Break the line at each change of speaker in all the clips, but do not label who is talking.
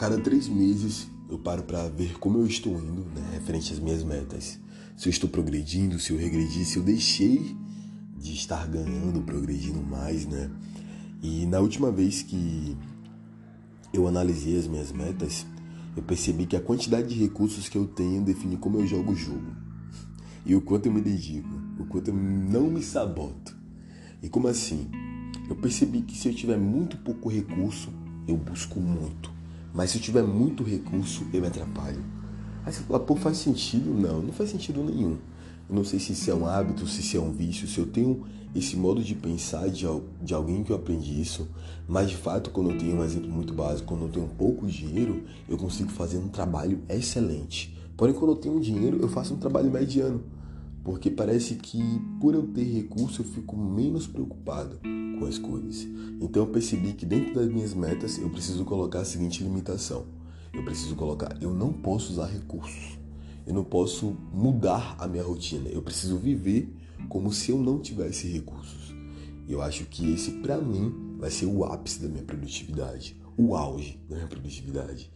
cada três meses eu paro para ver como eu estou indo, né, referente às minhas metas. Se eu estou progredindo, se eu regredi, se eu deixei de estar ganhando, progredindo mais, né? E na última vez que eu analisei as minhas metas, eu percebi que a quantidade de recursos que eu tenho define como eu jogo o jogo. E o quanto eu me dedico, o quanto eu não me saboto. E como assim? Eu percebi que se eu tiver muito pouco recurso, eu busco muito. Mas se eu tiver muito recurso, eu me atrapalho. Aí você fala, pô, faz sentido? Não, não faz sentido nenhum. Eu não sei se isso é um hábito, se isso é um vício, se eu tenho esse modo de pensar de, de alguém que eu aprendi isso, mas de fato, quando eu tenho um exemplo muito básico, quando eu tenho pouco dinheiro, eu consigo fazer um trabalho excelente. Porém, quando eu tenho dinheiro, eu faço um trabalho mediano, porque parece que por eu ter recurso, eu fico menos preocupado com as coisas. Então, eu percebi que dentro das minhas metas, eu preciso colocar a seguinte limitação: eu preciso colocar, eu não posso usar recursos. Eu não posso mudar a minha rotina. Eu preciso viver como se eu não tivesse recursos. E eu acho que esse, para mim, vai ser o ápice da minha produtividade, o auge da minha produtividade.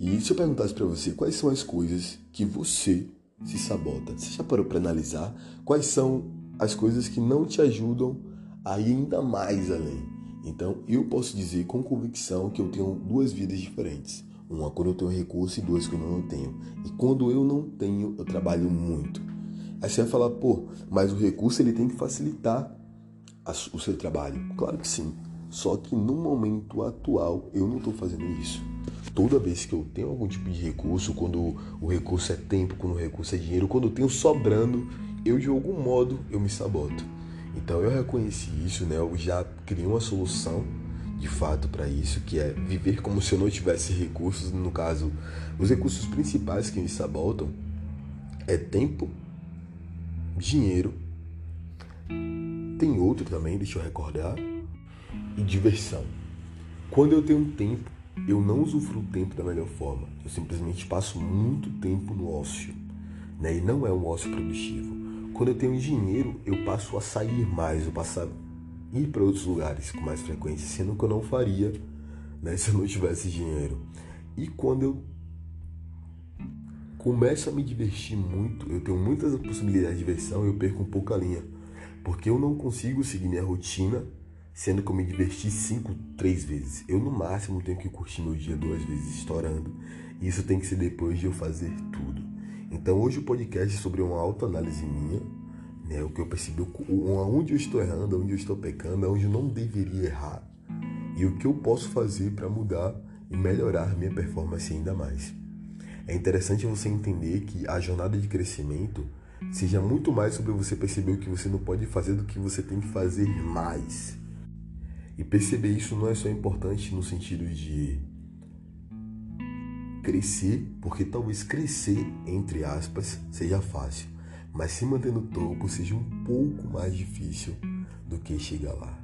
E se eu perguntasse para você quais são as coisas que você se sabota, você já parou para analisar quais são as coisas que não te ajudam ainda mais além? Então, eu posso dizer com convicção que eu tenho duas vidas diferentes. Uma quando eu tenho recurso e duas quando eu não tenho. E quando eu não tenho, eu trabalho muito. Aí você vai falar, pô, mas o recurso ele tem que facilitar o seu trabalho. Claro que sim. Só que no momento atual eu não estou fazendo isso. Toda vez que eu tenho algum tipo de recurso, quando o recurso é tempo, quando o recurso é dinheiro, quando eu tenho sobrando, eu de algum modo eu me saboto. Então eu reconheci isso, né? Eu já criei uma solução de fato para isso, que é viver como se eu não tivesse recursos. No caso, os recursos principais que me sabotam é tempo dinheiro, tem outro também, deixa eu recordar, e diversão. Quando eu tenho tempo, eu não usufruo o tempo da melhor forma. Eu simplesmente passo muito tempo no ócio, né? E não é um ócio produtivo. Quando eu tenho dinheiro, eu passo a sair mais, eu passo a ir para outros lugares com mais frequência, sendo que eu não faria, né, se eu não tivesse dinheiro. E quando eu começo a me divertir muito, eu tenho muitas possibilidades de diversão e eu perco um pouco a linha. Porque eu não consigo seguir minha rotina, sendo que eu me diverti cinco, três vezes. Eu no máximo tenho que curtir meu dia duas vezes, estourando. E isso tem que ser depois de eu fazer tudo. Então hoje o podcast é sobre uma autoanálise minha, né? O que eu percebi, onde eu estou errando, onde eu estou pecando, onde eu não deveria errar. E o que eu posso fazer para mudar e melhorar minha performance ainda mais. É interessante você entender que a jornada de crescimento seja muito mais sobre você perceber o que você não pode fazer do que você tem que fazer mais. E perceber isso não é só importante no sentido de crescer, porque talvez crescer, entre aspas, seja fácil, mas se manter no topo seja um pouco mais difícil do que chegar lá.